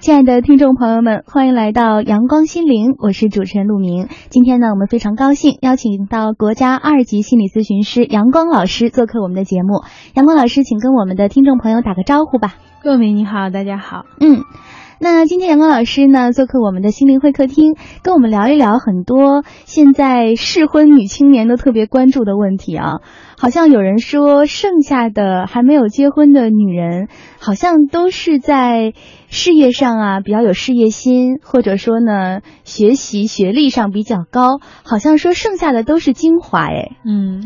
亲爱的听众朋友们，欢迎来到阳光心灵，我是主持人陆明。今天呢，我们非常高兴邀请到国家二级心理咨询师阳光老师做客我们的节目。阳光老师，请跟我们的听众朋友打个招呼吧。陆明你好，大家好。嗯，那今天阳光老师呢做客我们的心灵会客厅，跟我们聊一聊很多现在适婚女青年都特别关注的问题啊。好像有人说，剩下的还没有结婚的女人，好像都是在事业上啊比较有事业心，或者说呢学习学历上比较高。好像说剩下的都是精华，哎，嗯，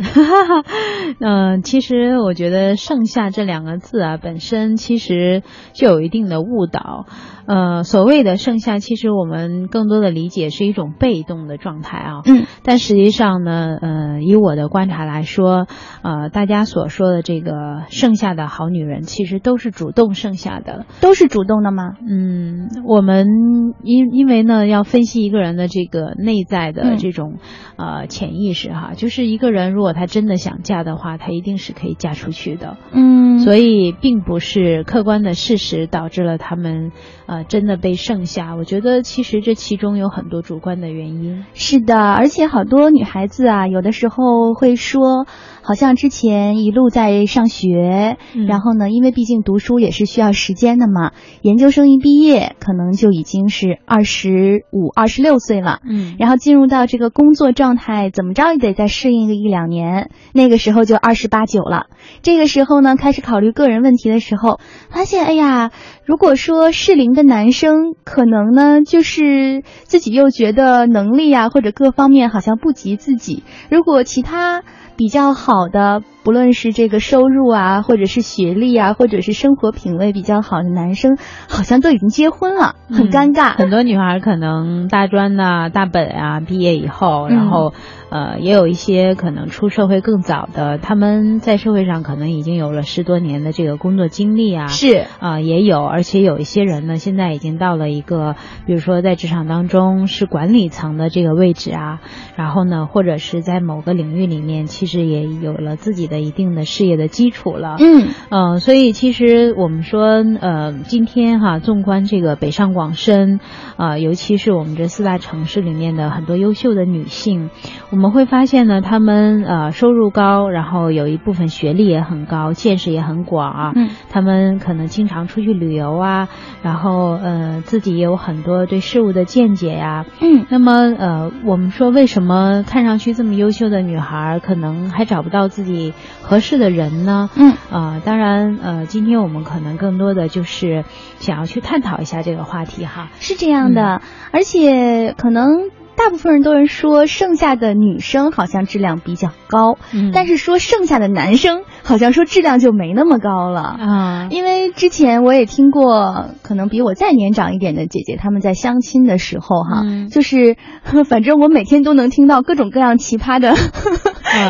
嗯，其实我觉得“剩下”这两个字啊，本身其实就有一定的误导。呃，所谓的剩下，其实我们更多的理解是一种被动的状态啊。嗯，但实际上呢，呃，以我的观察来说。呃，大家所说的这个剩下的好女人，其实都是主动剩下的，都是主动的吗？嗯，我们因因为呢，要分析一个人的这个内在的这种呃潜意识哈，就是一个人如果他真的想嫁的话，他一定是可以嫁出去的。嗯，所以并不是客观的事实导致了他们呃真的被剩下。我觉得其实这其中有很多主观的原因。是的，而且好多女孩子啊，有的时候会说。好像之前一路在上学，然后呢，因为毕竟读书也是需要时间的嘛。研究生一毕业，可能就已经是二十五、二十六岁了。嗯，然后进入到这个工作状态，怎么着也得再适应个一两年。那个时候就二十八九了。这个时候呢，开始考虑个人问题的时候，发现，哎呀，如果说适龄的男生，可能呢，就是自己又觉得能力啊或者各方面好像不及自己。如果其他。比较好的，不论是这个收入啊，或者是学历啊，或者是生活品味比较好的男生，好像都已经结婚了，很尴尬。很多女孩可能大专呐、大本啊毕业以后，然后。呃，也有一些可能出社会更早的，他们在社会上可能已经有了十多年的这个工作经历啊，是啊，也有，而且有一些人呢，现在已经到了一个，比如说在职场当中是管理层的这个位置啊，然后呢，或者是在某个领域里面，其实也有了自己的一定的事业的基础了，嗯嗯，所以其实我们说，呃，今天哈，纵观这个北上广深，啊，尤其是我们这四大城市里面的很多优秀的女性，我们。我们会发现呢，他们呃收入高，然后有一部分学历也很高，见识也很广啊。嗯，他们可能经常出去旅游啊，然后呃自己也有很多对事物的见解呀。嗯，那么呃我们说为什么看上去这么优秀的女孩，可能还找不到自己合适的人呢？嗯啊，当然呃今天我们可能更多的就是想要去探讨一下这个话题哈。是这样的，而且可能。大部分人都是说剩下的女生好像质量比较高，但是说剩下的男生好像说质量就没那么高了。啊。因为之前我也听过，可能比我再年长一点的姐姐他们在相亲的时候哈，就是 反正我每天都能听到各种各样奇葩的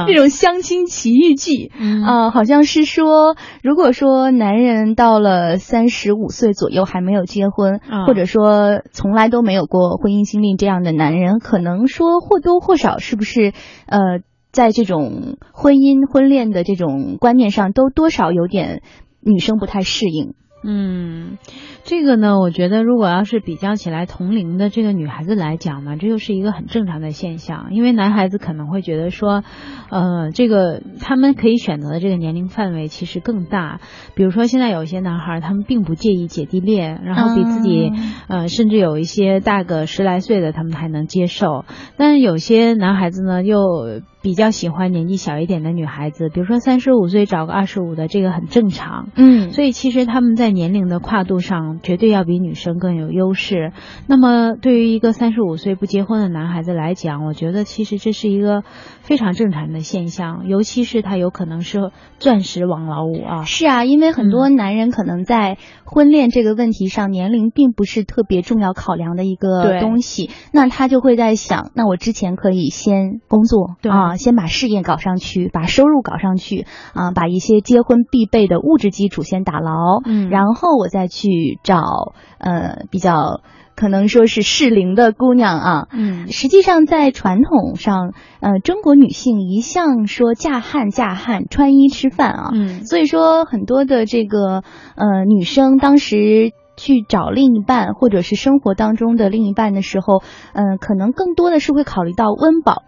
这种相亲奇遇记啊，好像是说如果说男人到了三十五岁左右还没有结婚，或者说从来都没有过婚姻经历这样的男人。可能说或多或少是不是，呃，在这种婚姻婚恋的这种观念上，都多少有点女生不太适应。嗯，这个呢，我觉得如果要是比较起来同龄的这个女孩子来讲呢，这又是一个很正常的现象。因为男孩子可能会觉得说，呃，这个他们可以选择的这个年龄范围其实更大。比如说现在有一些男孩，他们并不介意姐弟恋，然后比自己呃甚至有一些大个十来岁的，他们还能接受。但是有些男孩子呢，又比较喜欢年纪小一点的女孩子，比如说三十五岁找个二十五的，这个很正常。嗯，所以其实他们在年龄的跨度上，绝对要比女生更有优势。那么对于一个三十五岁不结婚的男孩子来讲，我觉得其实这是一个非常正常的现象，尤其是他有可能是钻石王老五啊。是啊，因为很多男人可能在婚恋这个问题上，年龄并不是特别重要考量的一个东西，那他就会在想，那我之前可以先工作，啊。先把事业搞上去，把收入搞上去，啊，把一些结婚必备的物质基础先打牢，嗯，然后我再去找呃比较可能说是适龄的姑娘啊，嗯，实际上在传统上，呃，中国女性一向说嫁汉嫁汉，穿衣吃饭啊，嗯，所以说很多的这个呃女生当时。去找另一半，或者是生活当中的另一半的时候，嗯，可能更多的是会考虑到温饱，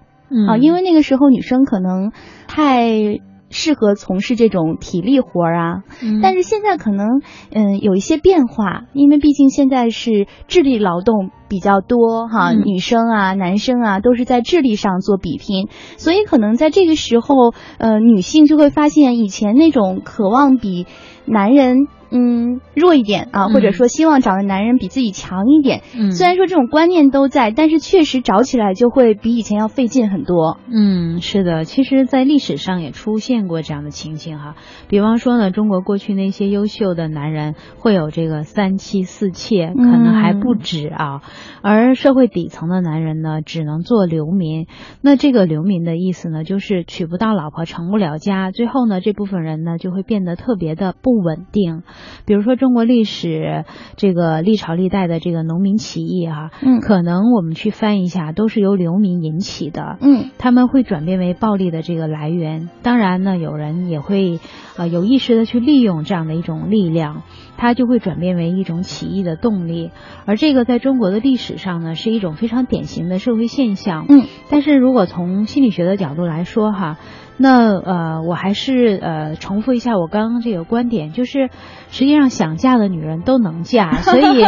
啊，因为那个时候女生可能太。适合从事这种体力活儿啊，但是现在可能嗯有一些变化，因为毕竟现在是智力劳动比较多哈，女生啊、男生啊都是在智力上做比拼，所以可能在这个时候，呃，女性就会发现以前那种渴望比男人。嗯，弱一点啊，或者说希望找的男人比自己强一点。嗯，虽然说这种观念都在，但是确实找起来就会比以前要费劲很多。嗯，是的，其实，在历史上也出现过这样的情形哈。比方说呢，中国过去那些优秀的男人会有这个三妻四妾，可能还不止啊。而社会底层的男人呢，只能做流民。那这个流民的意思呢，就是娶不到老婆，成不了家。最后呢，这部分人呢，就会变得特别的不稳定。比如说中国历史这个历朝历代的这个农民起义哈，嗯，可能我们去翻一下，都是由流民引起的，嗯，他们会转变为暴力的这个来源。当然呢，有人也会呃有意识的去利用这样的一种力量，它就会转变为一种起义的动力。而这个在中国的历史上呢，是一种非常典型的社会现象。嗯，但是如果从心理学的角度来说哈。那呃，我还是呃重复一下我刚刚这个观点，就是实际上想嫁的女人都能嫁，所以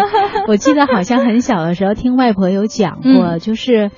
我记得好像很小的时候听外婆有讲过，就是。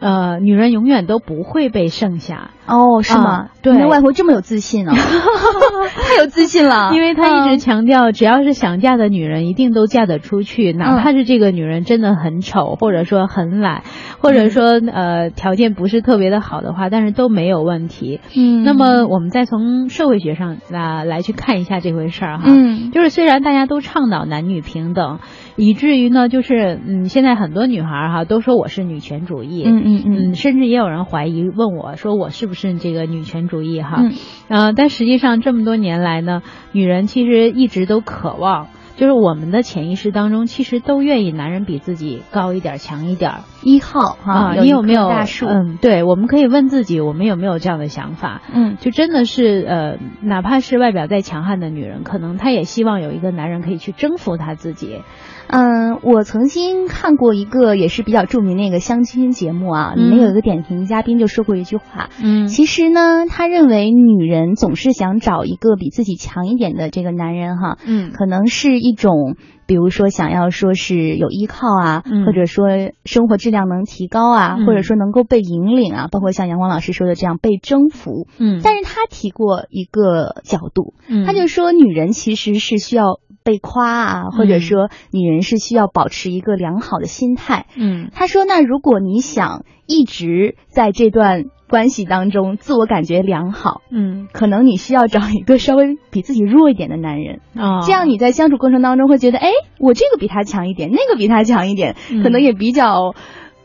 呃，女人永远都不会被剩下哦，是吗？对，外婆这么有自信呢，太有自信了，因为她一直强调，只要是想嫁的女人，一定都嫁得出去，哪怕是这个女人真的很丑，或者说很懒，或者说呃条件不是特别的好的话，但是都没有问题。嗯，那么我们再从社会学上来来去看一下这回事儿哈，嗯，就是虽然大家都倡导男女平等。以至于呢，就是嗯，现在很多女孩哈都说我是女权主义，嗯嗯。嗯，甚至也有人怀疑问我说我是不是这个女权主义哈，嗯，但实际上这么多年来呢，女人其实一直都渴望，就是我们的潜意识当中其实都愿意男人比自己高一点、强一点，一号哈，你有没有大树？嗯，对，我们可以问自己，我们有没有这样的想法？嗯，就真的是呃，哪怕是外表再强悍的女人，可能她也希望有一个男人可以去征服她自己。嗯，我曾经看过一个也是比较著名的一个相亲节目啊，里面有一个点评嘉宾就说过一句话，嗯，其实呢，他认为女人总是想找一个比自己强一点的这个男人哈，嗯，可能是一种，比如说想要说是有依靠啊，或者说生活质量能提高啊，或者说能够被引领啊，包括像阳光老师说的这样被征服，嗯，但是他提过一个角度，嗯，他就说女人其实是需要。被夸啊，或者说女人是需要保持一个良好的心态。嗯，他说，那如果你想一直在这段关系当中自我感觉良好，嗯，可能你需要找一个稍微比自己弱一点的男人。啊，这样你在相处过程当中会觉得，哎，我这个比他强一点，那个比他强一点，可能也比较。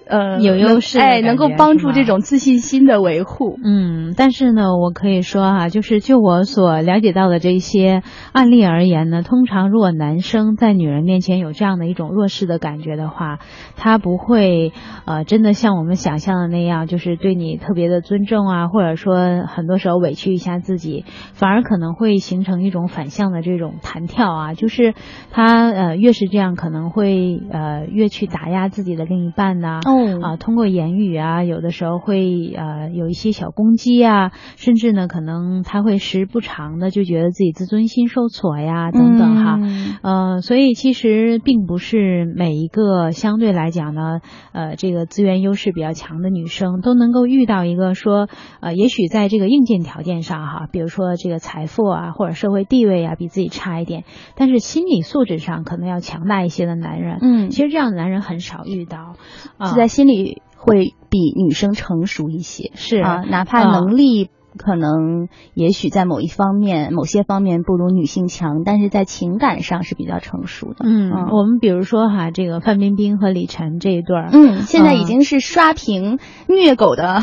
呃，有优势，哎，能够帮助这种自信心的维护。嗯，但是呢，我可以说哈，就是就我所了解到的这些案例而言呢，通常如果男生在女人面前有这样的一种弱势的感觉的话，他不会呃真的像我们想象的那样，就是对你特别的尊重啊，或者说很多时候委屈一下自己，反而可能会形成一种反向的这种弹跳啊，就是他呃越是这样，可能会呃越去打压自己的另一半呐。啊，通过言语啊，有的时候会呃有一些小攻击啊，甚至呢，可能他会时不常的就觉得自己自尊心受挫呀，等等哈，呃，所以其实并不是每一个相对来讲呢，呃，这个资源优势比较强的女生都能够遇到一个说，呃，也许在这个硬件条件上哈，比如说这个财富啊或者社会地位啊比自己差一点，但是心理素质上可能要强大一些的男人，嗯，其实这样的男人很少遇到，啊。在心里会比女生成熟一些，是啊，哪怕能力。可能也许在某一方面、某些方面不如女性强，但是在情感上是比较成熟的。嗯，我们比如说哈，这个范冰冰和李晨这一对儿，嗯，现在已经是刷屏虐狗的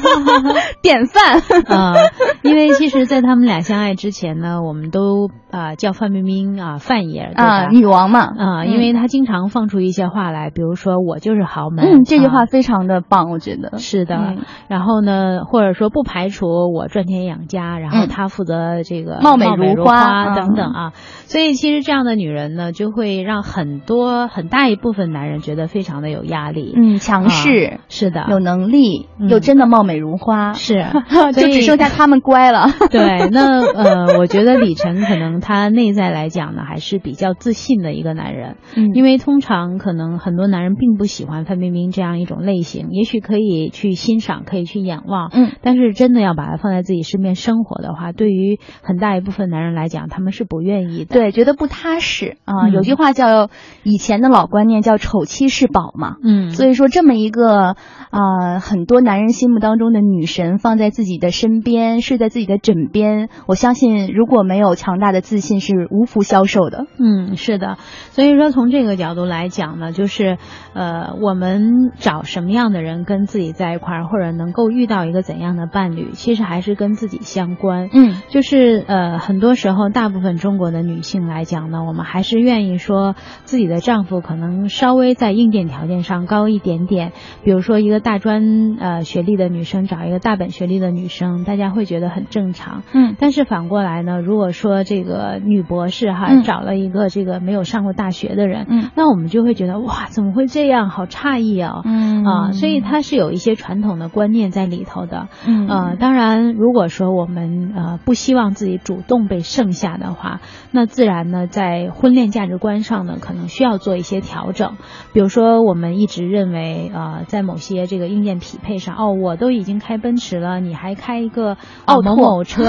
典范啊。因为其实，在他们俩相爱之前呢，我们都啊叫范冰冰啊范爷啊女王嘛啊，因为她经常放出一些话来，比如说我就是豪门，嗯，这句话非常的棒，我觉得是的。然后呢，或者说不排除。楚，我赚钱养家，然后他负责这个貌美如花等等啊。所以其实这样的女人呢，就会让很多很大一部分男人觉得非常的有压力。嗯，强势是的，有能力又真的貌美如花，是，就只剩下他们乖了。对，那呃，我觉得李晨可能他内在来讲呢，还是比较自信的一个男人。嗯，因为通常可能很多男人并不喜欢范冰冰这样一种类型，也许可以去欣赏，可以去仰望。嗯，但是真的要把它放在自己身边生活的话，对于很大一部分男人来讲，他们是不愿意的。对，觉得不踏实啊。有句话叫以前的老观念叫“丑妻是宝”嘛。嗯，所以说这么一个啊，很多男人心目当中的女神放在自己的身边，睡在自己的枕边，我相信如果没有强大的自信，是无福消受的。嗯，是的。所以说从这个角度来讲呢，就是呃，我们找什么样的人跟自己在一块儿，或者能够遇到一个怎样的伴侣，其实还是跟自己相关。嗯，就是呃，很多时候大部分中国的女性。来讲呢，我们还是愿意说自己的丈夫可能稍微在硬件条件上高一点点，比如说一个大专呃学历的女生找一个大本学历的女生，大家会觉得很正常。嗯，但是反过来呢，如果说这个女博士哈找了一个这个没有上过大学的人，嗯，那我们就会觉得哇，怎么会这样？好诧异啊！嗯啊，所以它是有一些传统的观念在里头的。嗯啊，当然，如果说我们呃不希望自己主动被剩下的话，那自自然呢，在婚恋价值观上呢，可能需要做一些调整。比如说，我们一直认为，呃，在某些这个硬件匹配上，哦，我都已经开奔驰了，你还开一个奥某某车，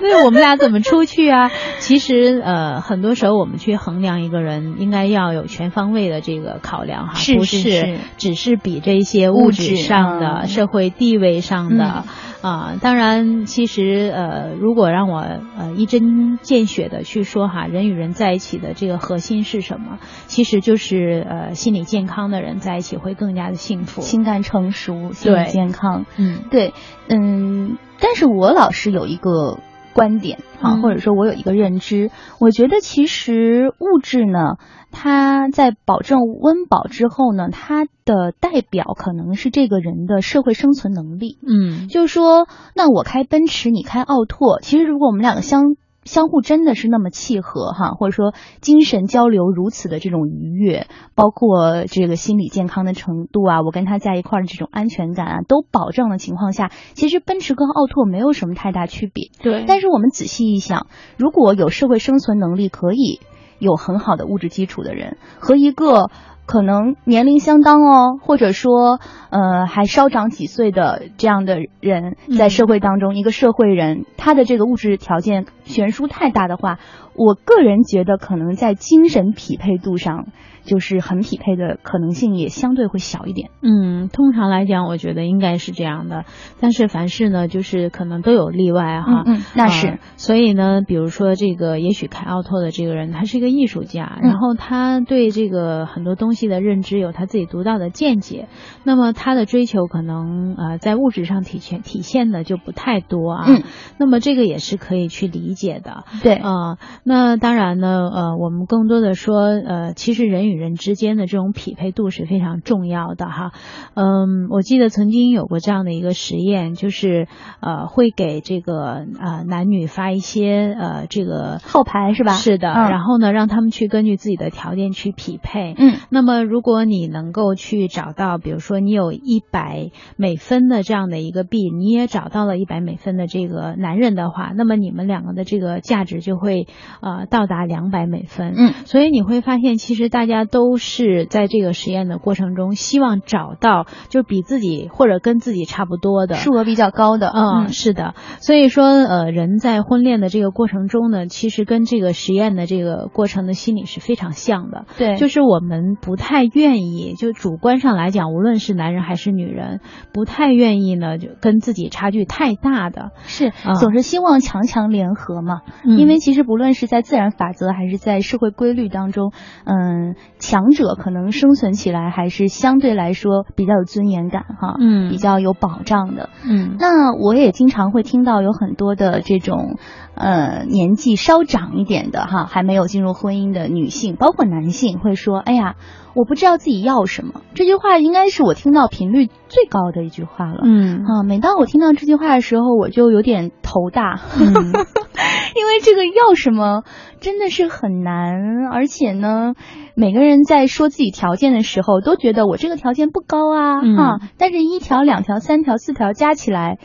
那我们俩怎么出去啊？其实，呃，很多时候我们去衡量一个人，应该要有全方位的这个考量哈，不是只是比这些物质上的、社会地位上的。啊，当然，其实呃，如果让我呃一针见血的去说哈，人与人在一起的这个核心是什么？其实就是呃心理健康的人在一起会更加的幸福，情感成熟，心理健康。嗯，对，嗯，但是我老是有一个观点啊，或者说我有一个认知，我觉得其实物质呢。它在保证温饱之后呢，它的代表可能是这个人的社会生存能力。嗯，就是说，那我开奔驰，你开奥拓，其实如果我们两个相相互真的是那么契合哈，或者说精神交流如此的这种愉悦，包括这个心理健康的程度啊，我跟他在一块儿的这种安全感啊，都保证的情况下，其实奔驰跟奥拓没有什么太大区别。对，但是我们仔细一想，如果有社会生存能力，可以。有很好的物质基础的人和一个可能年龄相当哦，或者说呃还稍长几岁的这样的人，在社会当中，一个社会人，他的这个物质条件悬殊太大的话，我个人觉得可能在精神匹配度上。就是很匹配的可能性也相对会小一点。嗯，通常来讲，我觉得应该是这样的。但是凡事呢，就是可能都有例外哈。嗯，那是。所以呢，比如说这个，也许开奥拓的这个人，他是一个艺术家，然后他对这个很多东西的认知有他自己独到的见解。那么他的追求可能呃在物质上体现体现的就不太多啊。嗯。那么这个也是可以去理解的。对。啊，那当然呢，呃，我们更多的说，呃，其实人。与人之间的这种匹配度是非常重要的哈，嗯，我记得曾经有过这样的一个实验，就是呃会给这个呃男女发一些呃这个号牌是吧？是的，然后呢让他们去根据自己的条件去匹配。嗯，那么如果你能够去找到，比如说你有一百美分的这样的一个币，你也找到了一百美分的这个男人的话，那么你们两个的这个价值就会呃到达两百美分。嗯，所以你会发现其实大家。都是在这个实验的过程中，希望找到就比自己或者跟自己差不多的数额比较高的。嗯，是的。所以说，呃，人在婚恋的这个过程中呢，其实跟这个实验的这个过程的心理是非常像的。对，就是我们不太愿意，就主观上来讲，无论是男人还是女人，不太愿意呢，就跟自己差距太大的。是，总是希望强强联合。和嘛。因为其实不论是在自然法则还是在社会规律当中，嗯，强者可能生存起来还是相对来说比较有尊严感哈，嗯，比较有保障的。嗯，那我也经常会听到有很多的这种。呃，年纪稍长一点的哈，还没有进入婚姻的女性，包括男性，会说：“哎呀，我不知道自己要什么。”这句话应该是我听到频率最高的一句话了。嗯啊，每当我听到这句话的时候，我就有点头大，因为这个要什么真的是很难，而且呢，每个人在说自己条件的时候，都觉得我这个条件不高啊，哈，但是一条、两条、三条、四条加起来。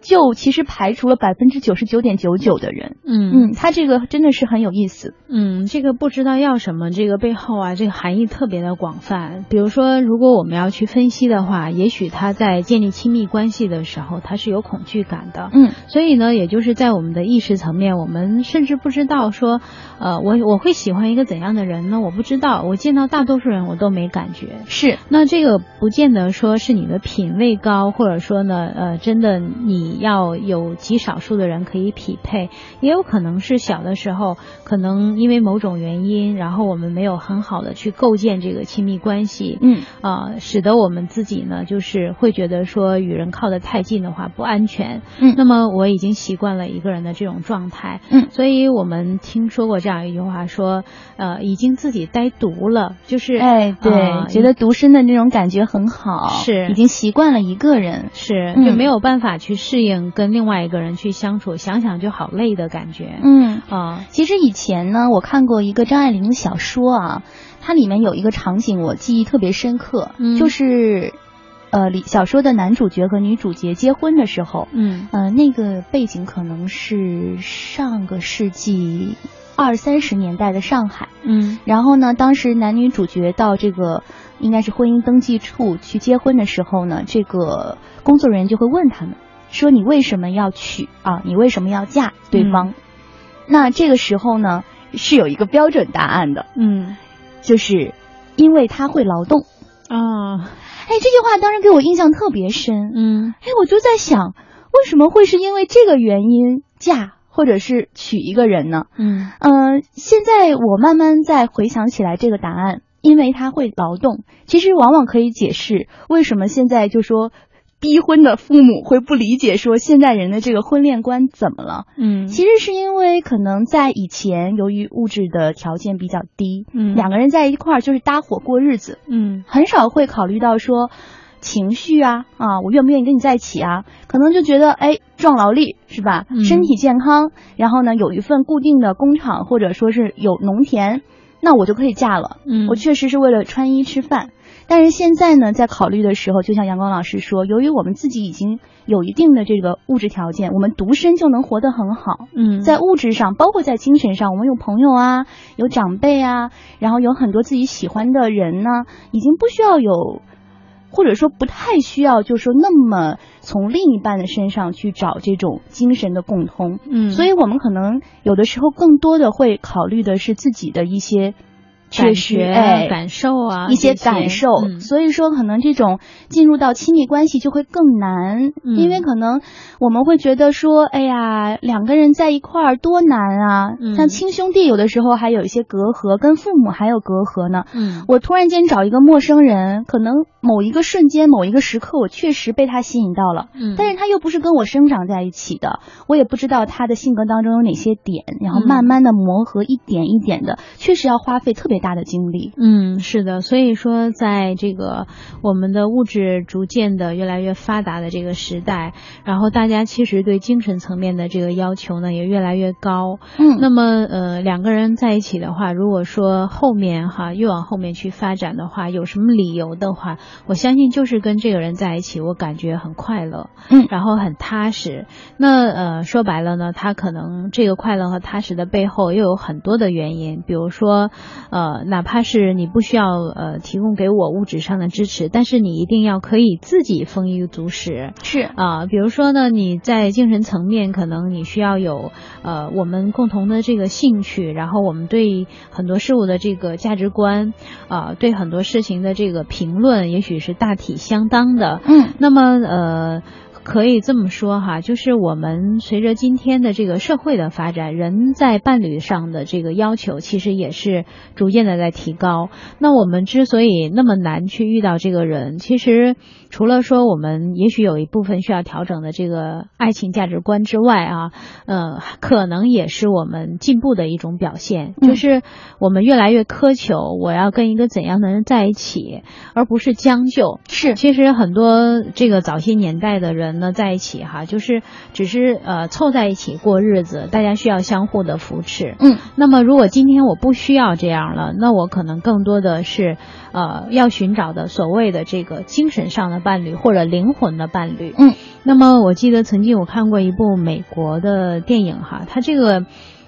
就其实排除了百分之九十九点九九的人，嗯。嗯，他这个真的是很有意思，嗯，这个不知道要什么，这个背后啊，这个含义特别的广泛。比如说，如果我们要去分析的话，也许他在建立亲密关系的时候，他是有恐惧感的，嗯，所以呢，也就是在我们的意识层面，我们甚至不知道说，呃，我我会喜欢一个怎样的人呢？我不知道，我见到大多数人我都没感觉，是，那这个不见得说是你的品味高，或者说呢，呃，真的你。要有极少数的人可以匹配，也有可能是小的时候，可能因为某种原因，然后我们没有很好的去构建这个亲密关系，嗯。啊，使得我们自己呢，就是会觉得说与人靠得太近的话不安全，嗯，那么我已经习惯了一个人的这种状态，嗯，所以我们听说过这样一句话说，呃，已经自己呆独了，就是哎，对，觉得独身的那种感觉很好，是。已经习惯了一个人，是就没有办法去适。适应跟另外一个人去相处，想想就好累的感觉。嗯。啊，其实以前呢，我看过一个张爱玲的小说啊，它里面有一个场景我记忆特别深刻，就是呃，里小说的男主角和女主角结婚的时候，嗯。呃，那个背景可能是上个世纪二三十年代的上海，嗯，然后呢，当时男女主角到这个应该是婚姻登记处去结婚的时候呢，这个工作人员就会问他们。说你为什么要娶啊？你为什么要嫁对方？那这个时候呢，是有一个标准答案的，嗯，就是因为他会劳动啊。哎，这句话当时给我印象特别深，嗯，哎，我就在想，为什么会是因为这个原因嫁或者是娶一个人呢？嗯呃，现在我慢慢在回想起来这个答案，因为他会劳动，其实往往可以解释为什么现在就说。逼婚的父母会不理解，说现在人的这个婚恋观怎么了？嗯，其实是因为可能在以前，由于物质的条件比较低，嗯，两个人在一块儿就是搭伙过日子，嗯，很少会考虑到说情绪啊啊，我愿不愿意跟你在一起啊？可能就觉得哎，壮劳力是吧？身体健康，然后呢，有一份固定的工厂或者说是有农田，那我就可以嫁了。嗯，我确实是为了穿衣吃饭。但是现在呢，在考虑的时候，就像阳光老师说，由于我们自己已经有一定的这个物质条件，我们独身就能活得很好。嗯，在物质上，包括在精神上，我们有朋友啊，有长辈啊，然后有很多自己喜欢的人呢，已经不需要有，或者说不太需要，就是说那么从另一半的身上去找这种精神的共通。嗯，所以我们可能有的时候更多的会考虑的是自己的一些。确实，哎，感受啊，一些感受，所以说可能这种进入到亲密关系就会更难，因为可能我们会觉得说，哎呀，两个人在一块儿多难啊，像亲兄弟有的时候还有一些隔阂，跟父母还有隔阂呢。嗯，我突然间找一个陌生人，可能某一个瞬间、某一个时刻，我确实被他吸引到了，嗯，但是他又不是跟我生长在一起的，我也不知道他的性格当中有哪些点，然后慢慢的磨合，一点一点的，确实要花费特别。大的经历，嗯，是的，所以说，在这个我们的物质逐渐的越来越发达的这个时代，然后大家其实对精神层面的这个要求呢也越来越高，嗯，那么呃两个人在一起的话，如果说后面哈越往后面去发展的话，有什么理由的话，我相信就是跟这个人在一起，我感觉很快乐，嗯，然后很踏实。那呃说白了呢，他可能这个快乐和踏实的背后又有很多的原因，比如说呃。哪怕是你不需要呃提供给我物质上的支持，但是你一定要可以自己丰衣足食。是啊，比如说呢，你在精神层面可能你需要有呃我们共同的这个兴趣，然后我们对很多事物的这个价值观啊，对很多事情的这个评论，也许是大体相当的。嗯，那么呃。可以这么说哈，就是我们随着今天的这个社会的发展，人在伴侣上的这个要求其实也是逐渐的在提高。那我们之所以那么难去遇到这个人，其实除了说我们也许有一部分需要调整的这个爱情价值观之外啊，呃，可能也是我们进步的一种表现，就是我们越来越苛求我要跟一个怎样的人在一起，而不是将就。是，其实很多这个早些年代的人呢，在一起哈，就是只是呃凑在一起过日子，大家需要相互的扶持。嗯，那么如果今天我不需要这样了，那我可能更多的是呃要寻找的所谓的这个精神上的伴侣或者灵魂的伴侣。嗯，那么我记得曾经我看过一部美国的电影哈，它这个。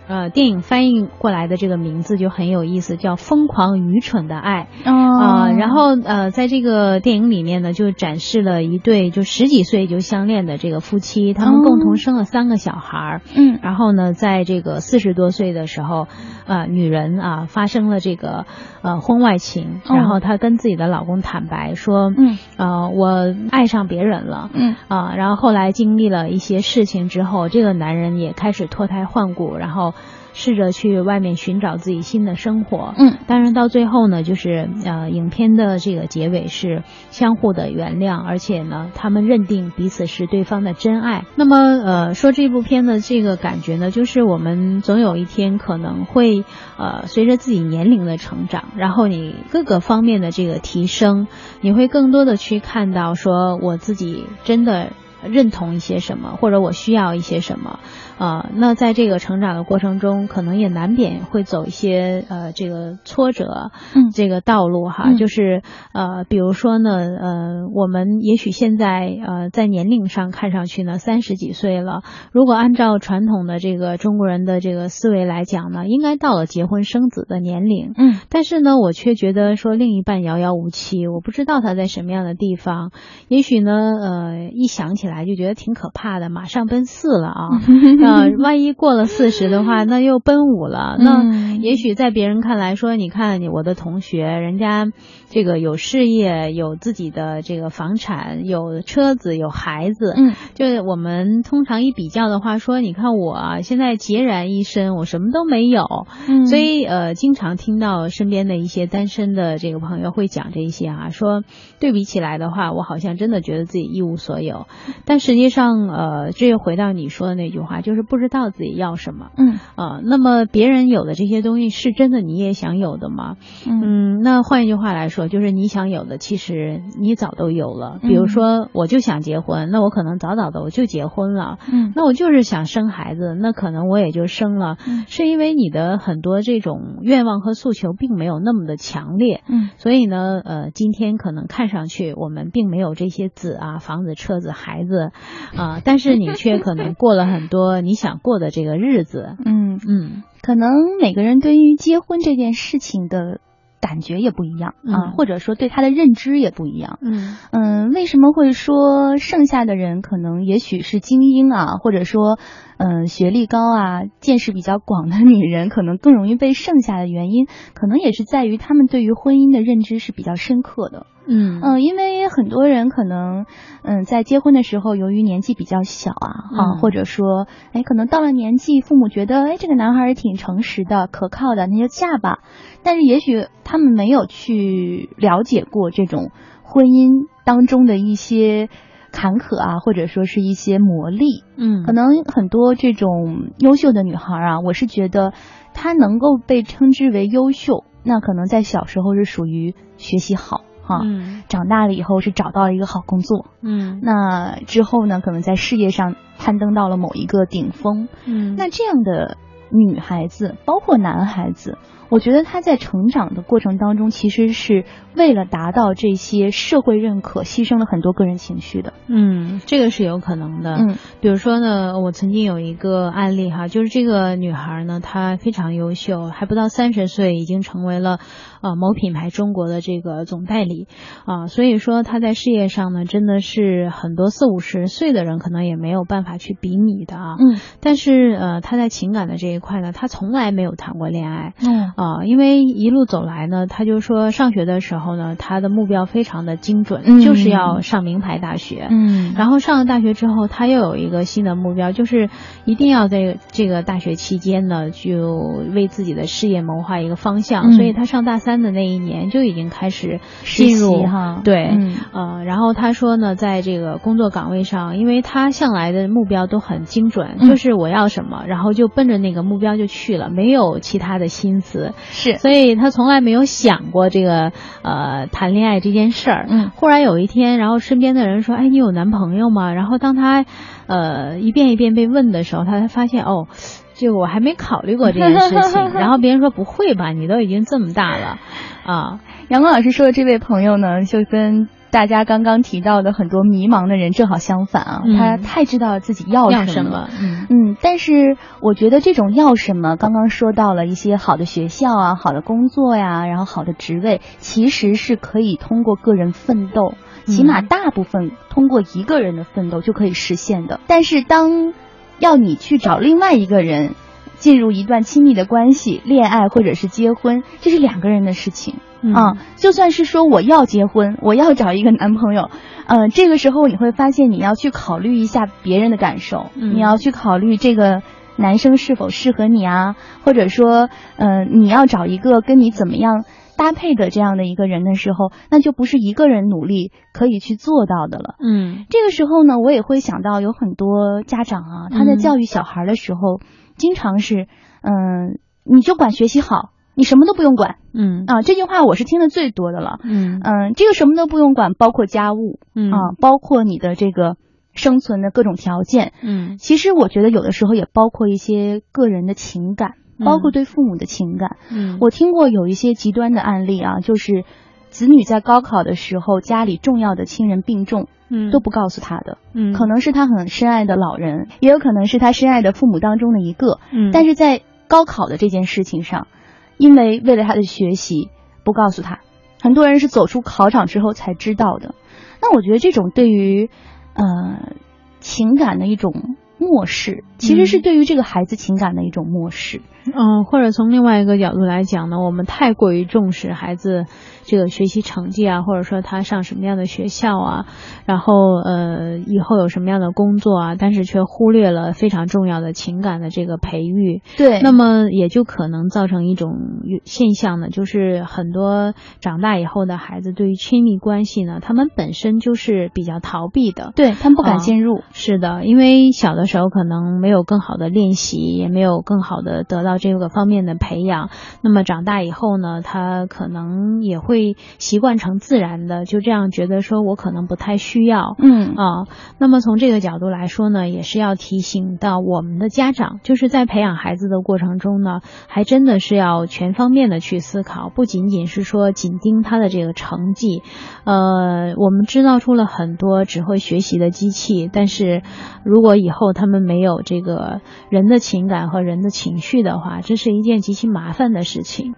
呃，电影翻译过来的这个名字就很有意思，叫《疯狂愚蠢的爱》啊。然后呃，在这个电影里面呢，就展示了一对就十几岁就相恋的这个夫妻，他们共同生了三个小孩儿。嗯。然后呢，在这个四十多岁的时候，啊，女人啊发生了这个呃婚外情，然后她跟自己的老公坦白说，嗯，呃，我爱上别人了。嗯。啊，然后后来经历了一些事情之后，这个男人也开始脱胎换骨，然后。试着去外面寻找自己新的生活，嗯，当然到最后呢，就是呃，影片的这个结尾是相互的原谅，而且呢，他们认定彼此是对方的真爱。那么，呃，说这部片的这个感觉呢，就是我们总有一天可能会呃，随着自己年龄的成长，然后你各个方面的这个提升，你会更多的去看到说我自己真的。认同一些什么，或者我需要一些什么，啊，那在这个成长的过程中，可能也难免会走一些呃这个挫折，嗯，这个道路哈，就是呃，比如说呢，呃，我们也许现在呃在年龄上看上去呢三十几岁了，如果按照传统的这个中国人的这个思维来讲呢，应该到了结婚生子的年龄，嗯，但是呢，我却觉得说另一半遥遥无期，我不知道他在什么样的地方，也许呢，呃，一想起来。来就觉得挺可怕的，马上奔四了啊！啊，万一过了四十的话，那又奔五了。那也许在别人看来说，你看你我的同学，人家这个有事业，有自己的这个房产，有车子，有孩子。嗯，就是我们通常一比较的话，说你看我现在孑然一身，我什么都没有。嗯，所以呃，经常听到身边的一些单身的这个朋友会讲这一些啊，说对比起来的话，我好像真的觉得自己一无所有。但实际上，呃，这又回到你说的那句话，就是不知道自己要什么。嗯，啊，那么别人有的这些东西是真的你也想有的吗？嗯，那换一句话来说，就是你想有的，其实你早都有了。比如说，我就想结婚，那我可能早早的我就结婚了。嗯，那我就是想生孩子，那可能我也就生了。嗯，是因为你的很多这种愿望和诉求并没有那么的强烈。嗯，所以呢，呃，今天可能看上去我们并没有这些子啊，房子、车子、孩子。子啊，但是你却可能过了很多你想过的这个日子。嗯嗯，可能每个人对于结婚这件事情的感觉也不一样啊，或者说对他的认知也不一样。嗯嗯，为什么会说剩下的人可能也许是精英啊，或者说嗯学历高啊、见识比较广的女人可能更容易被剩下的原因，可能也是在于他们对于婚姻的认知是比较深刻的。嗯嗯，因为很多人可能，嗯，在结婚的时候，由于年纪比较小啊，啊，或者说，哎，可能到了年纪，父母觉得，哎，这个男孩儿挺诚实的、可靠的，那就嫁吧。但是也许他们没有去了解过这种婚姻当中的一些坎坷啊，或者说是一些磨砺。嗯，可能很多这种优秀的女孩啊，我是觉得她能够被称之为优秀，那可能在小时候是属于学习好。哈，长大了以后是找到了一个好工作，嗯，那之后呢，可能在事业上攀登到了某一个顶峰，嗯，那这样的女孩子，包括男孩子。我觉得他在成长的过程当中，其实是为了达到这些社会认可，牺牲了很多个人情绪的。嗯，这个是有可能的。嗯，比如说呢，我曾经有一个案例哈，就是这个女孩呢，她非常优秀，还不到三十岁，已经成为了呃某品牌中国的这个总代理啊，所以说她在事业上呢，真的是很多四五十岁的人可能也没有办法去比拟的啊。嗯，但是呃她在情感的这一块呢，她从来没有谈过恋爱。嗯啊，因为一路走来呢，他就说上学的时候呢，他的目标非常的精准，就是要上名牌大学。嗯，然后上了大学之后，他又有一个新的目标，就是一定要在这个大学期间呢，就为自己的事业谋划一个方向。所以他上大三的那一年就已经开始进入哈，对，呃，然后他说呢，在这个工作岗位上，因为他向来的目标都很精准，就是我要什么，然后就奔着那个目标就去了，没有其他的心思。是，所以他从来没有想过这个呃谈恋爱这件事儿。嗯，忽然有一天，然后身边的人说：“哎，你有男朋友吗？”然后当他呃一遍一遍被问的时候，他才发现哦，这个我还没考虑过这件事情。然后别人说：“不会吧，你都已经这么大了啊！”阳光老师说的这位朋友呢，就跟。大家刚刚提到的很多迷茫的人正好相反啊，他太知道自己要什么，嗯嗯，但是我觉得这种要什么，刚刚说到了一些好的学校啊、好的工作呀，然后好的职位，其实是可以通过个人奋斗，起码大部分通过一个人的奋斗就可以实现的。但是当要你去找另外一个人进入一段亲密的关系、恋爱或者是结婚，这是两个人的事情。啊，就算是说我要结婚，我要找一个男朋友，呃，这个时候你会发现你要去考虑一下别人的感受，你要去考虑这个男生是否适合你啊，或者说，呃，你要找一个跟你怎么样搭配的这样的一个人的时候，那就不是一个人努力可以去做到的了。嗯，这个时候呢，我也会想到有很多家长啊，他在教育小孩的时候，经常是，嗯，你就管学习好。你什么都不用管，嗯。啊，这句话我是听的最多的了，嗯。嗯，这个什么都不用管，包括家务，嗯。啊，包括你的这个生存的各种条件，嗯，其实我觉得有的时候也包括一些个人的情感，包括对父母的情感，嗯，我听过有一些极端的案例啊，就是子女在高考的时候家里重要的亲人病重，嗯，都不告诉他的，嗯，可能是他很深爱的老人，也有可能是他深爱的父母当中的一个，嗯，但是在高考的这件事情上。因为为了他的学习，不告诉他，很多人是走出考场之后才知道的。那我觉得这种对于，呃，情感的一种漠视，其实是对于这个孩子情感的一种漠视。嗯，或者从另外一个角度来讲呢，我们太过于重视孩子这个学习成绩啊，或者说他上什么样的学校啊，然后呃以后有什么样的工作啊，但是却忽略了非常重要的情感的这个培育。对，那么也就可能造成一种现象呢，就是很多长大以后的孩子对于亲密关系呢，他们本身就是比较逃避的，对他们不敢进入。是的，因为小的时候可能没有更好的练习，也没有更好的得到。这个方面的培养，那么长大以后呢，他可能也会习惯成自然的，就这样觉得说，我可能不太需要，嗯啊，那么从这个角度来说呢，也是要提醒到我们的家长，就是在培养孩子的过程中呢，还真的是要全方面的去思考，不仅仅是说紧盯他的这个成绩，呃，我们制造出了很多只会学习的机器，但是如果以后他们没有这个人的情感和人的情绪的。话，这是一件极其麻烦的事情。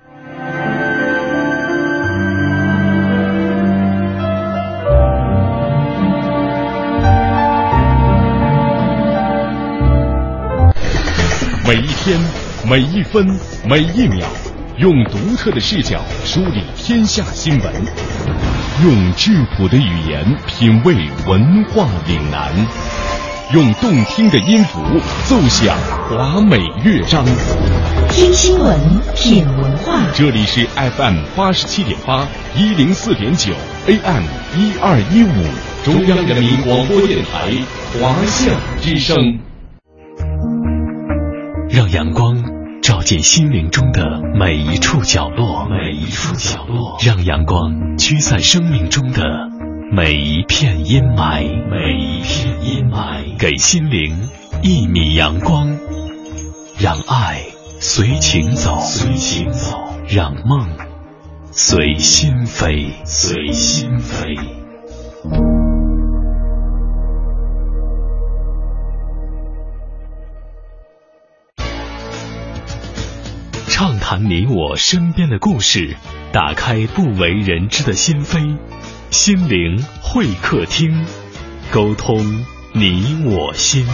每一天，每一分，每一秒，用独特的视角梳理天下新闻，用质朴的语言品味文化岭南。用动听的音符奏响华美乐章，听新闻，品文化。这里是 FM 八十七点八，一零四点九 AM 一二一五，中央人民广播电台华夏之声。让阳光照进心灵中的每一处角落，每一处角落。让阳光驱散生命中的。每一片阴霾，每一片阴霾，给心灵一米阳光，让爱随情走，随情走，让梦随心飞，随心飞。畅谈你我身边的故事，打开不为人知的心扉，心灵会客厅，沟通你我心。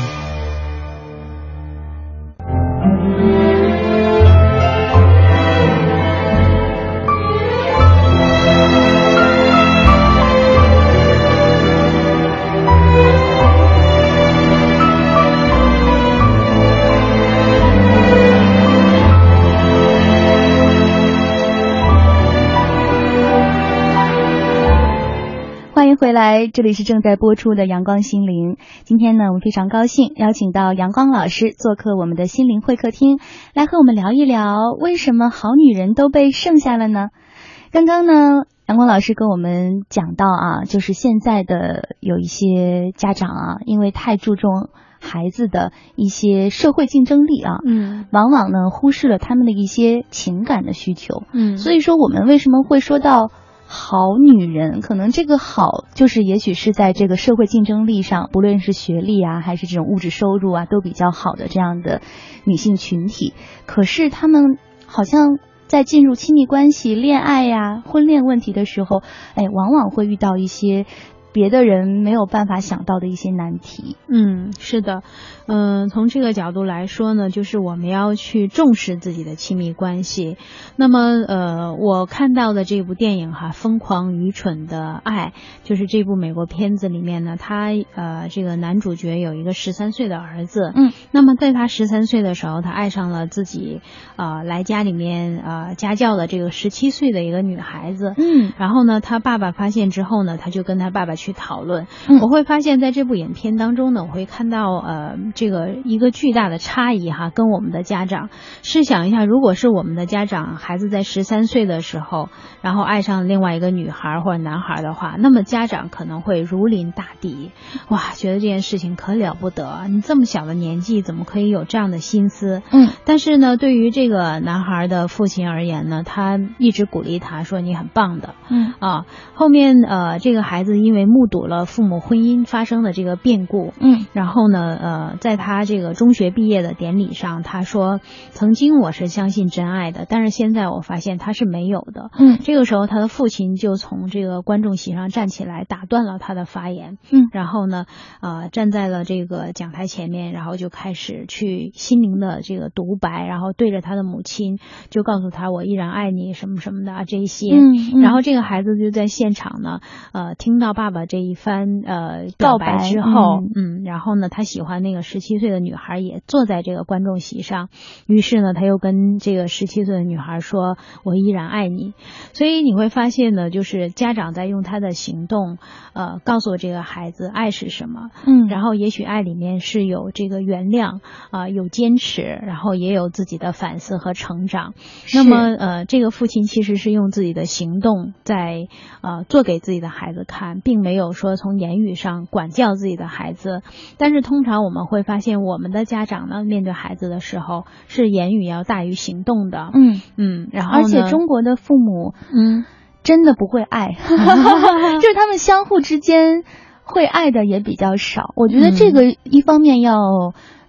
来，这里是正在播出的《阳光心灵》。今天呢，我们非常高兴邀请到阳光老师做客我们的心灵会客厅，来和我们聊一聊为什么好女人都被剩下了呢？刚刚呢，阳光老师跟我们讲到啊，就是现在的有一些家长啊，因为太注重孩子的一些社会竞争力啊，嗯，往往呢忽视了他们的一些情感的需求，嗯，所以说我们为什么会说到？好女人，可能这个好就是，也许是在这个社会竞争力上，不论是学历啊，还是这种物质收入啊，都比较好的这样的女性群体。可是她们好像在进入亲密关系、恋爱呀、婚恋问题的时候，哎，往往会遇到一些。别的人没有办法想到的一些难题。嗯，是的，嗯，从这个角度来说呢，就是我们要去重视自己的亲密关系。那么，呃，我看到的这部电影哈，《疯狂愚蠢的爱》，就是这部美国片子里面呢，他呃，这个男主角有一个十三岁的儿子。嗯。那么，在他十三岁的时候，他爱上了自己啊来家里面啊家教的这个十七岁的一个女孩子。嗯。然后呢，他爸爸发现之后呢，他就跟他爸爸。去讨论，我会发现，在这部影片当中呢，我会看到呃，这个一个巨大的差异哈，跟我们的家长试想一下，如果是我们的家长，孩子在十三岁的时候，然后爱上另外一个女孩或者男孩的话，那么家长可能会如临大敌，哇，觉得这件事情可了不得，你这么小的年纪怎么可以有这样的心思？嗯，但是呢，对于这个男孩的父亲而言呢，他一直鼓励他说你很棒的，嗯。啊，后面呃，这个孩子因为目睹了父母婚姻发生的这个变故，嗯，然后呢，呃，在他这个中学毕业的典礼上，他说：“曾经我是相信真爱的，但是现在我发现他是没有的。”嗯，这个时候他的父亲就从这个观众席上站起来，打断了他的发言。嗯，然后呢，呃，站在了这个讲台前面，然后就开始去心灵的这个独白，然后对着他的母亲就告诉他：“我依然爱你，什么什么的啊，这一些。”嗯，然后这个孩子就在现场呢，呃，听到爸爸。这一番呃告白之后，嗯，然后呢，他喜欢那个十七岁的女孩也坐在这个观众席上，于是呢，他又跟这个十七岁的女孩说：“我依然爱你。”所以你会发现呢，就是家长在用他的行动，呃，告诉这个孩子爱是什么，嗯，然后也许爱里面是有这个原谅啊，有坚持，然后也有自己的反思和成长。那么呃，这个父亲其实是用自己的行动在呃做给自己的孩子看，并没。没有说从言语上管教自己的孩子，但是通常我们会发现，我们的家长呢，面对孩子的时候是言语要大于行动的。嗯嗯，然后而且中国的父母，嗯，真的不会爱，就是他们相互之间会爱的也比较少。我觉得这个一方面要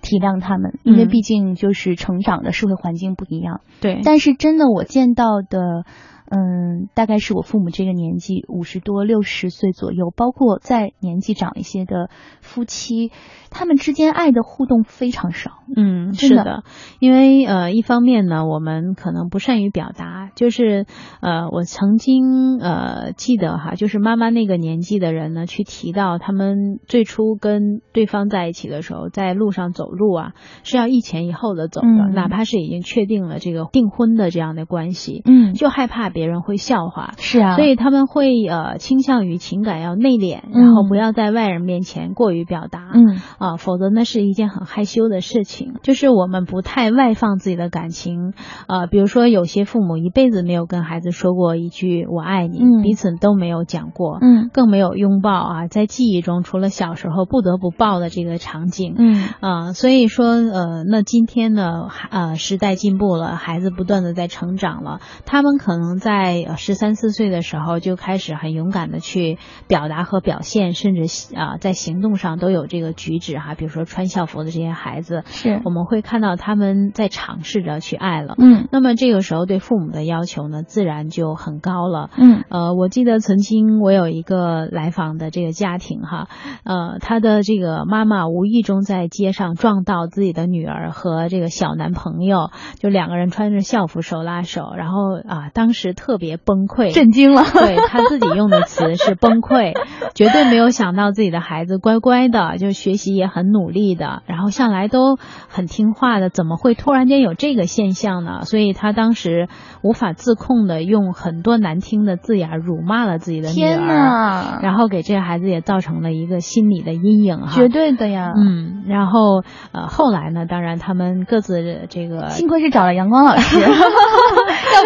体谅他们，因为毕竟就是成长的社会环境不一样。对，但是真的我见到的。嗯，大概是我父母这个年纪，五十多、六十岁左右，包括再年纪长一些的夫妻。他们之间爱的互动非常少，嗯，是的，因为呃，一方面呢，我们可能不善于表达，就是呃，我曾经呃记得哈，就是妈妈那个年纪的人呢，去提到他们最初跟对方在一起的时候，在路上走路啊，是要一前一后的走的，哪怕是已经确定了这个订婚的这样的关系，嗯，就害怕别人会笑话，是啊，所以他们会呃倾向于情感要内敛，然后不要在外人面前过于表达，嗯。啊，否则那是一件很害羞的事情。就是我们不太外放自己的感情，呃，比如说有些父母一辈子没有跟孩子说过一句“我爱你”，彼此都没有讲过，嗯，更没有拥抱啊，在记忆中除了小时候不得不抱的这个场景，嗯。啊，所以说，呃，那今天呢，呃，时代进步了，孩子不断的在成长了，他们可能在十三四岁的时候就开始很勇敢的去表达和表现，甚至啊，在行动上都有这个举止哈，比如说穿校服的这些孩子，是。我们会看到他们在尝试着去爱了，嗯，那么这个时候对父母的要求呢，自然就很高了，嗯，呃，我记得曾经我有一个来访的这个家庭哈，呃，他的这个妈妈无意中在街上撞到自己的女儿和这个小男朋友，就两个人穿着校服手拉手，然后啊，当时特别崩溃，震惊了，对他自己用的词是崩溃，绝对没有想到自己的孩子乖乖的，就学习也很努力的，然后向来都很听话的，怎么会突然间有这个现象呢？所以他当时无法自控的用很多难听的字眼辱骂了自己的女儿，天哪！然后给这个孩子也造成了一个心理的阴影哈，绝对的呀，嗯，然后呃后来呢，当然他们各自这个幸亏是找了阳光老师，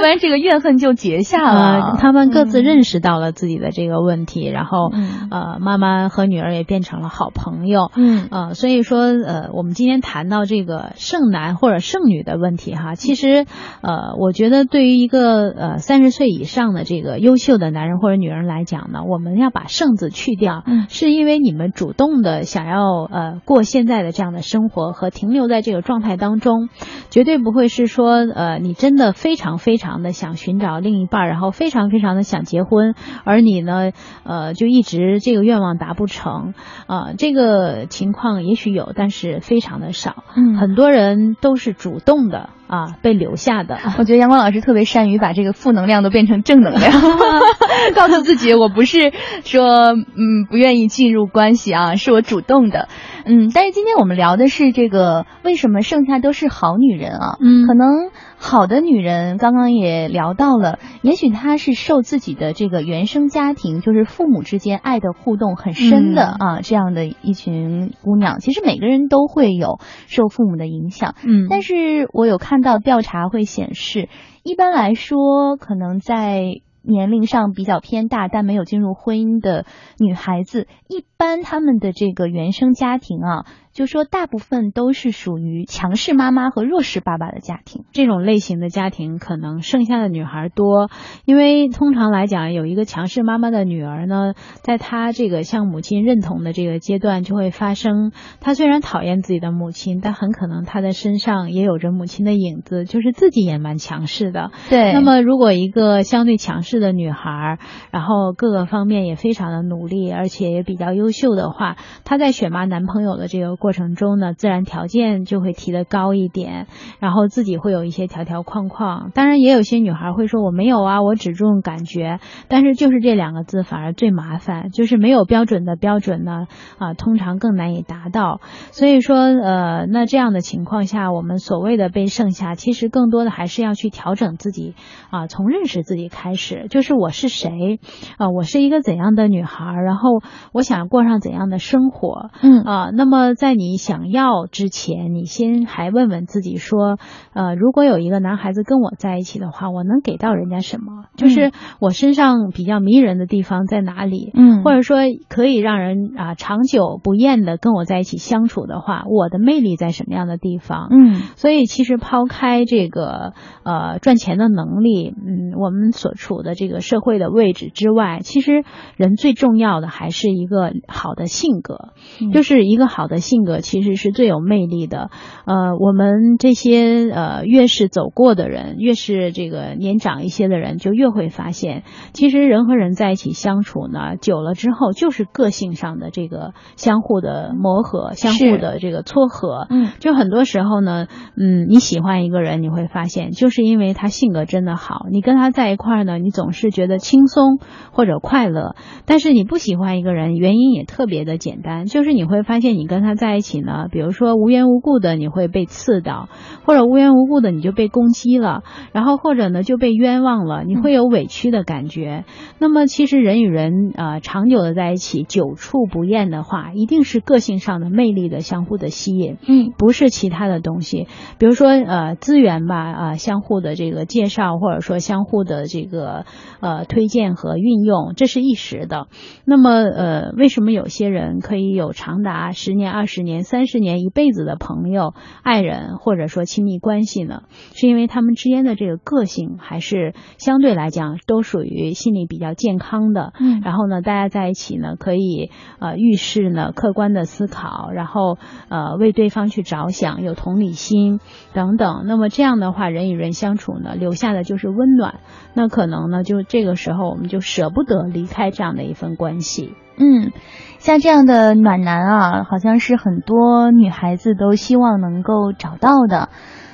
然这个怨恨就结下了。呃、他们各自认识到了自己的这个问题，嗯、然后呃妈妈和女儿也变成了好朋友，嗯。呃所以说呃我们今天谈到这个剩男或者剩女的问题哈，其实呃我觉得对于一个呃三十岁以上的这个优秀的男人或者女人来讲呢，我们要把剩字去掉，嗯，是因为你们主动的想要呃过现在的这样的生活和停留在这个状态当中，绝对不会是说呃你真的非常非常的想寻找另一半，然后非常非常的想结婚，而你呢呃就一直这个愿望达不成啊、呃，这个情况也许有，但是非常的少，嗯，很多人都是主动的啊被留下的。我觉得阳光老师特别善于把这个负能量都变成正能量，告诉自己我不是说嗯不愿意进入关系啊，是我主动的。嗯，但是今天我们聊的是这个为什么剩下都是好女人啊？嗯，可能好的女人刚刚也聊到了，也许她是受自己的这个原生家庭，就是父母之间爱的互动很深的、嗯、啊，这样的一群姑娘。其实每个人都会有受父母的影响，嗯，但是我有看到调查会显示，一般来说，可能在年龄上比较偏大，但没有进入婚姻的女孩子，一般他们的这个原生家庭啊，就说大部分都是属于强势妈妈和弱势爸爸的家庭。这种类型的家庭可能剩下的女孩多，因为通常来讲，有一个强势妈妈的女儿呢，在她这个向母亲认同的这个阶段，就会发生。她虽然讨厌自己的母亲，但很可能她的身上也有着母亲的影子，就是自己也蛮强势的。对。那么，如果一个相对强势的女孩，然后各个方面也非常的努力，而且也比较优秀的话，她在选拔男朋友的这个过程中呢，自然条件就会提得高一点，然后自己会有一些条条框框。当然，也有些女孩会说我没有啊，我只重感觉。但是就是这两个字反而最麻烦，就是没有标准的标准呢，啊，通常更难以达到。所以说，呃，那这样的情况下，我们所谓的被剩下，其实更多的还是要去调整自己啊，从认识自己开始，就是我是谁啊，我是一个怎样的女孩，然后我想过上怎样的生活，嗯啊，那么在你想要之前，你先还问问自己说，呃，如果有一个男孩子跟我在一起的话，我能给到人家什么？就是我身上比较迷人的地方在哪里？嗯，或者说可以让人啊长久不厌的跟我在一起相处的话，我的魅力在什么样的地方？嗯，所以其实抛开这个呃赚钱的能力，嗯，我们所处的这个社会的位置之外，其实人最重要的还是一个好的性格，嗯、就是一个好的性格其实是最有魅力的。呃，我们这些呃越是走过的人，越是这个年长一些的人，就越会发现，其实人和人在一起相处呢，久了之后就是个性上的这个相互的磨合，相互的这个撮合。嗯，就很多时候呢，嗯，你喜欢一个人，你会发现，就是因为他性格真的好，你跟他在一块儿呢，你总是觉得轻松或者快乐。但是你不喜欢一个人，原因也特别的简单，就是你会发现你跟他在一起呢，比如说无缘无故的你会被刺到，或者无缘无故的你就被攻击了，然后或者呢就被冤枉了，你会有委屈的感觉。那么其实人与人啊、呃、长久的在一起，久处不厌的话，一定是个性上的魅力的相互的吸引，嗯，不是其他的东西，比如说呃资源吧啊、呃、相互的这个介绍，或者说相互的这个呃推荐和运用，这是一时的。那么呃为什么有些人可以有长达十年、二十年、三十年、一辈子的朋友、爱人，或者说亲密关系呢？是因为他们之间的这个个性还是相对来讲都属于心理比较健康的。嗯，然后呢，大家在一起呢，可以呃遇事呢客观的思考，然后呃为对方去着想，有同理心等等。那么这样的话，人与人相处呢，留下的就是温暖。那可能呢，就这个时候我们就舍不得离开这样的一份关系。嗯，像这样的暖男啊，好像是很多女孩子都希望能够找到的。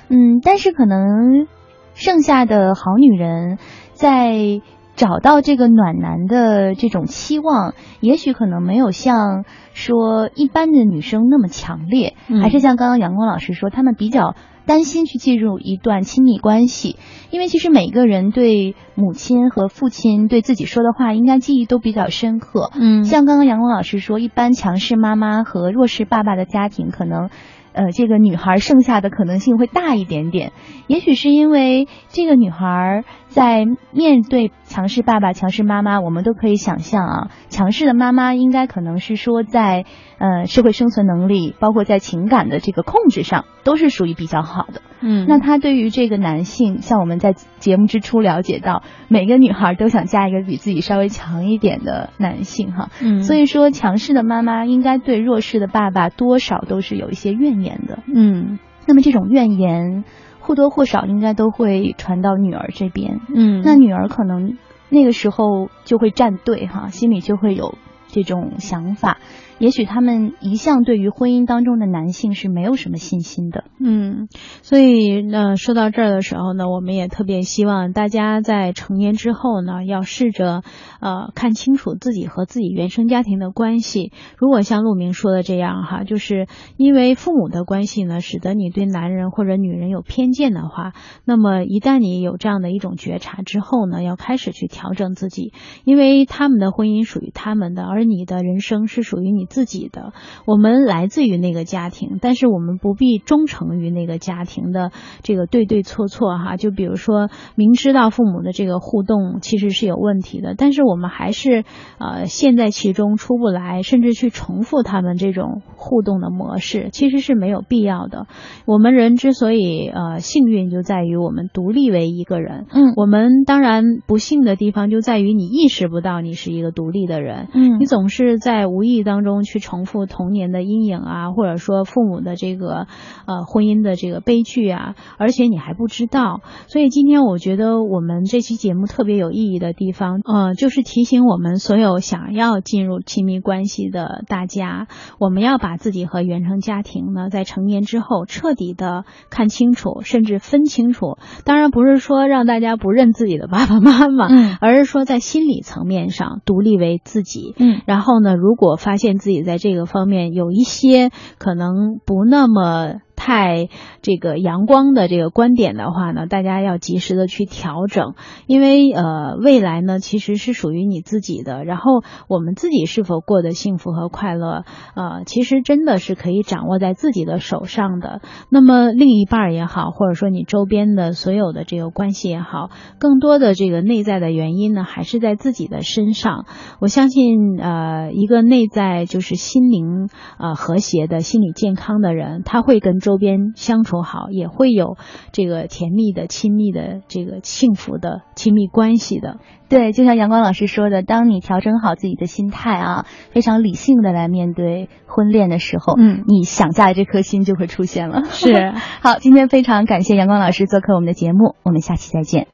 嗯，但是可能剩下的好女人在找到这个暖男的这种期望，也许可能没有像说一般的女生那么强烈，还是像刚刚阳光老师说，他们比较。担心去进入一段亲密关系，因为其实每个人对母亲和父亲对自己说的话，应该记忆都比较深刻。嗯，像刚刚杨龙老师说，一般强势妈妈和弱势爸爸的家庭，可能。呃，这个女孩剩下的可能性会大一点点，也许是因为这个女孩在面对强势爸爸、强势妈妈，我们都可以想象啊，强势的妈妈应该可能是说在呃社会生存能力，包括在情感的这个控制上，都是属于比较好的。嗯，那他对于这个男性，像我们在节目之初了解到，每个女孩都想嫁一个比自己稍微强一点的男性哈。嗯，所以说强势的妈妈应该对弱势的爸爸多少都是有一些怨言的。嗯，那么这种怨言或多或少应该都会传到女儿这边。嗯，那女儿可能那个时候就会站队哈，心里就会有这种想法。也许他们一向对于婚姻当中的男性是没有什么信心的，嗯，所以呢，说到这儿的时候呢，我们也特别希望大家在成年之后呢，要试着呃看清楚自己和自己原生家庭的关系。如果像陆明说的这样哈，就是因为父母的关系呢，使得你对男人或者女人有偏见的话，那么一旦你有这样的一种觉察之后呢，要开始去调整自己，因为他们的婚姻属于他们的，而你的人生是属于你。自己的，我们来自于那个家庭，但是我们不必忠诚于那个家庭的这个对对错错哈。就比如说，明知道父母的这个互动其实是有问题的，但是我们还是呃陷在其中出不来，甚至去重复他们这种互动的模式，其实是没有必要的。我们人之所以呃幸运，就在于我们独立为一个人。嗯，我们当然不幸的地方就在于你意识不到你是一个独立的人。嗯，你总是在无意当中。去重复童年的阴影啊，或者说父母的这个呃婚姻的这个悲剧啊，而且你还不知道。所以今天我觉得我们这期节目特别有意义的地方，呃，就是提醒我们所有想要进入亲密关系的大家，我们要把自己和原生家庭呢，在成年之后彻底的看清楚，甚至分清楚。当然不是说让大家不认自己的爸爸妈妈，嗯，而是说在心理层面上独立为自己，嗯，然后呢，如果发现自己在这个方面有一些可能不那么。太这个阳光的这个观点的话呢，大家要及时的去调整，因为呃未来呢其实是属于你自己的，然后我们自己是否过得幸福和快乐，呃其实真的是可以掌握在自己的手上的。那么另一半也好，或者说你周边的所有的这个关系也好，更多的这个内在的原因呢，还是在自己的身上。我相信呃一个内在就是心灵呃和谐的心理健康的人，他会跟周边相处好，也会有这个甜蜜的、亲密的、这个幸福的亲密关系的。对，就像阳光老师说的，当你调整好自己的心态啊，非常理性的来面对婚恋的时候，嗯，你想嫁的这颗心就会出现了。是，好，今天非常感谢阳光老师做客我们的节目，我们下期再见。